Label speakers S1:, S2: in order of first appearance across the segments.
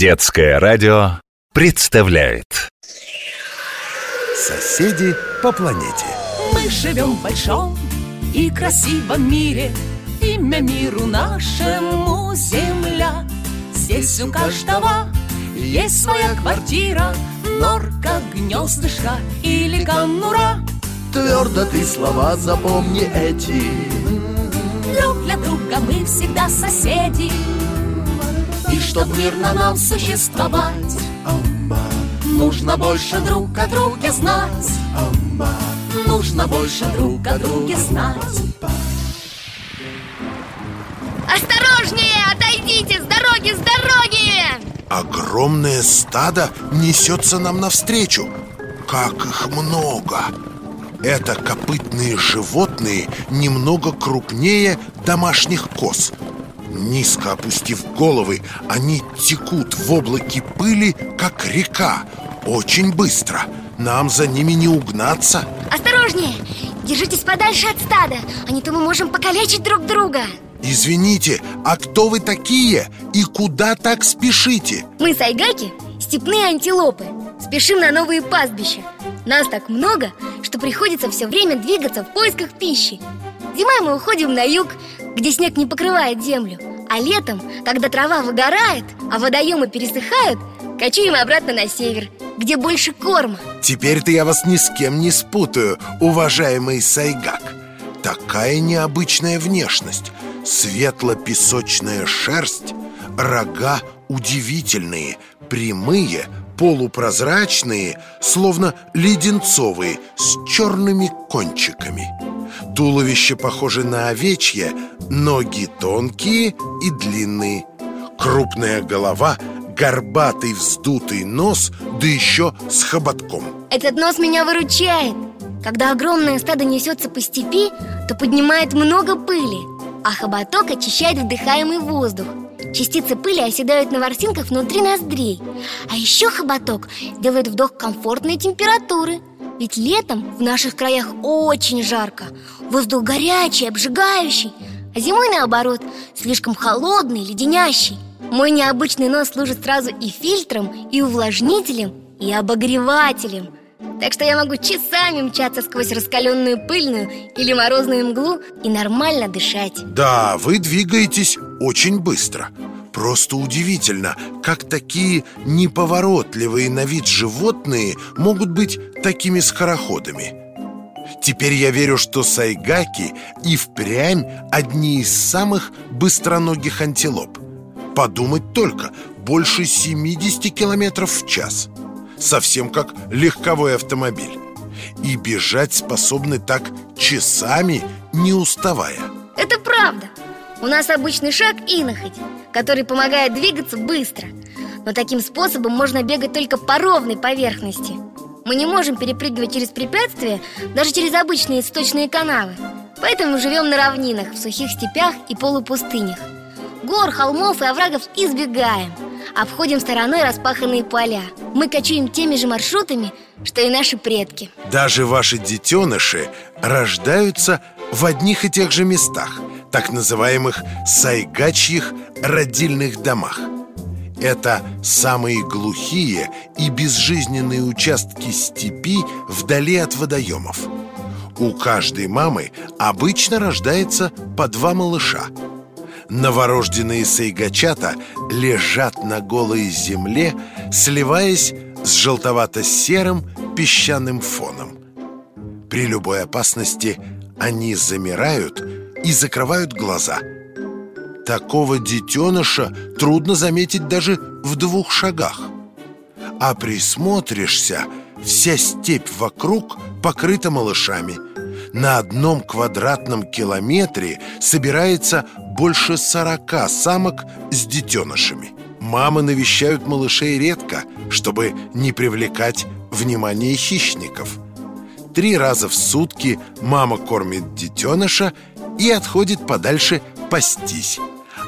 S1: Детское радио представляет.
S2: Соседи по планете.
S3: Мы живем в большом и красивом мире. Имя миру нашему Земля. Здесь у каждого есть своя квартира. Норка, гнездышко или конура.
S2: Твердо ты слова запомни эти.
S3: Друг для друга мы всегда соседи И чтоб мирно нам существовать Нужно больше друг о друге знать Нужно больше друг о друге знать
S4: Осторожнее! Отойдите! С дороги, с дороги!
S2: Огромное стадо несется нам навстречу Как их много! Это копытные животные немного крупнее домашних коз Низко опустив головы, они текут в облаке пыли, как река Очень быстро Нам за ними не угнаться
S4: Осторожнее! Держитесь подальше от стада А не то мы можем покалечить друг друга
S2: Извините, а кто вы такие? И куда так спешите?
S4: Мы сайгаки, степные антилопы Спешим на новые пастбища Нас так много, что приходится все время двигаться в поисках пищи Зимой мы уходим на юг, где снег не покрывает землю. А летом, когда трава выгорает, а водоемы пересыхают Кочуем обратно на север, где больше корма.
S2: Теперь-то я вас ни с кем не спутаю, уважаемый Сайгак. Такая необычная внешность. Светло-песочная шерсть Рога удивительные, прямые, полупрозрачные Словно леденцовые, с черными кончиками Туловище похоже на овечье, ноги тонкие и длинные. Крупная голова, горбатый вздутый нос, да еще с хоботком.
S4: Этот нос меня выручает. Когда огромное стадо несется по степи, то поднимает много пыли А хоботок очищает вдыхаемый воздух. Частицы пыли оседают на ворсинках внутри ноздрей. А еще хоботок делает вдох комфортной температуры Ведь летом в наших краях очень жарко. Воздух горячий, обжигающий А зимой, наоборот, слишком холодный, леденящий. Мой необычный нос служит сразу и фильтром, и увлажнителем, и обогревателем. Так что я могу часами мчаться сквозь раскаленную пыльную или морозную мглу и нормально дышать.
S2: Да, вы двигаетесь очень быстро Просто удивительно, как такие неповоротливые на вид животные могут быть такими скороходами. Теперь я верю, что сайгаки и впрямь одни из самых быстроногих антилоп. Подумать только, больше 70 километров в час. Совсем как легковой автомобиль. И бежать способны так часами, не уставая.
S4: Это правда У нас обычный шаг инохоть, который помогает двигаться быстро. Но таким способом можно бегать только по ровной поверхности. Мы не можем перепрыгивать через препятствия, даже через обычные сточные канавы. Поэтому живем на равнинах, в сухих степях и полупустынях. Гор, холмов и оврагов избегаем Обходим стороной распаханные поля. Мы кочуем теми же маршрутами, что и наши предки.
S2: Даже ваши детеныши рождаются в одних и тех же местах Так называемых сайгачьих родильных домах Это самые глухие и безжизненные участки степи вдали от водоемов. У каждой мамы обычно рождается по два малыша. Новорожденные сайгачата лежат на голой земле, сливаясь с желтовато-серым песчаным фоном. При любой опасности они замирают и закрывают глаза. Такого детеныша трудно заметить даже в двух шагах. А присмотришься, вся степь вокруг покрыта малышами. На одном квадратном километре собирается больше сорока самок с детенышами. Мамы навещают малышей редко, чтобы не привлекать внимание хищников. Три раза в сутки мама кормит детеныша и отходит подальше пастись.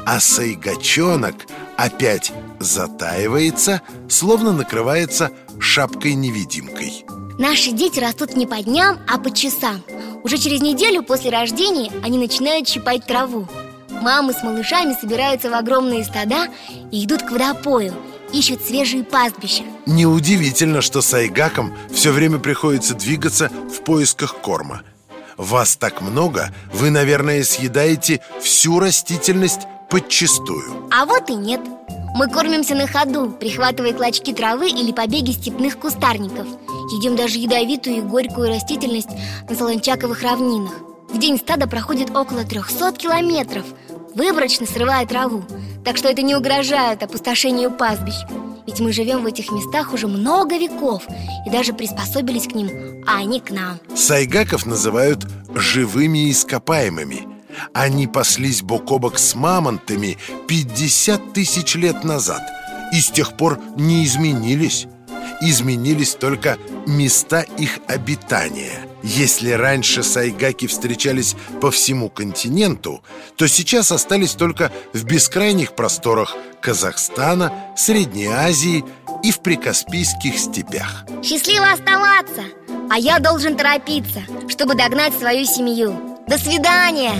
S2: А сайгачонок опять затаивается, словно накрывается шапкой-невидимкой.
S4: Наши дети растут не по дням, а по часам Уже через неделю после рождения они начинают щипать траву Мамы с малышами собираются в огромные стада и идут к водопою ищут свежие пастбища
S2: Неудивительно, что сайгакам все время приходится двигаться в поисках корма Вас так много, вы, наверное, съедаете всю растительность подчистую
S4: А вот и нет. Мы кормимся на ходу, прихватывая клочки травы или побеги степных кустарников. Едим даже ядовитую и горькую растительность на солончаковых равнинах. В день стада проходит около 300 километров. Выборочно срывая траву. Так что это не угрожает опустошению пастбищ Ведь мы живем в этих местах уже много веков И даже приспособились к ним, а они к нам.
S2: Сайгаков называют живыми ископаемыми Они паслись бок о бок с мамонтами 50 тысяч лет назад И с тех пор не изменились Изменились только места их обитания Если раньше сайгаки встречались по всему континенту То сейчас остались только в бескрайних просторах Казахстана, Средней Азии и в прикаспийских степях
S4: Счастливо оставаться! А я должен торопиться, чтобы догнать свою семью До свидания!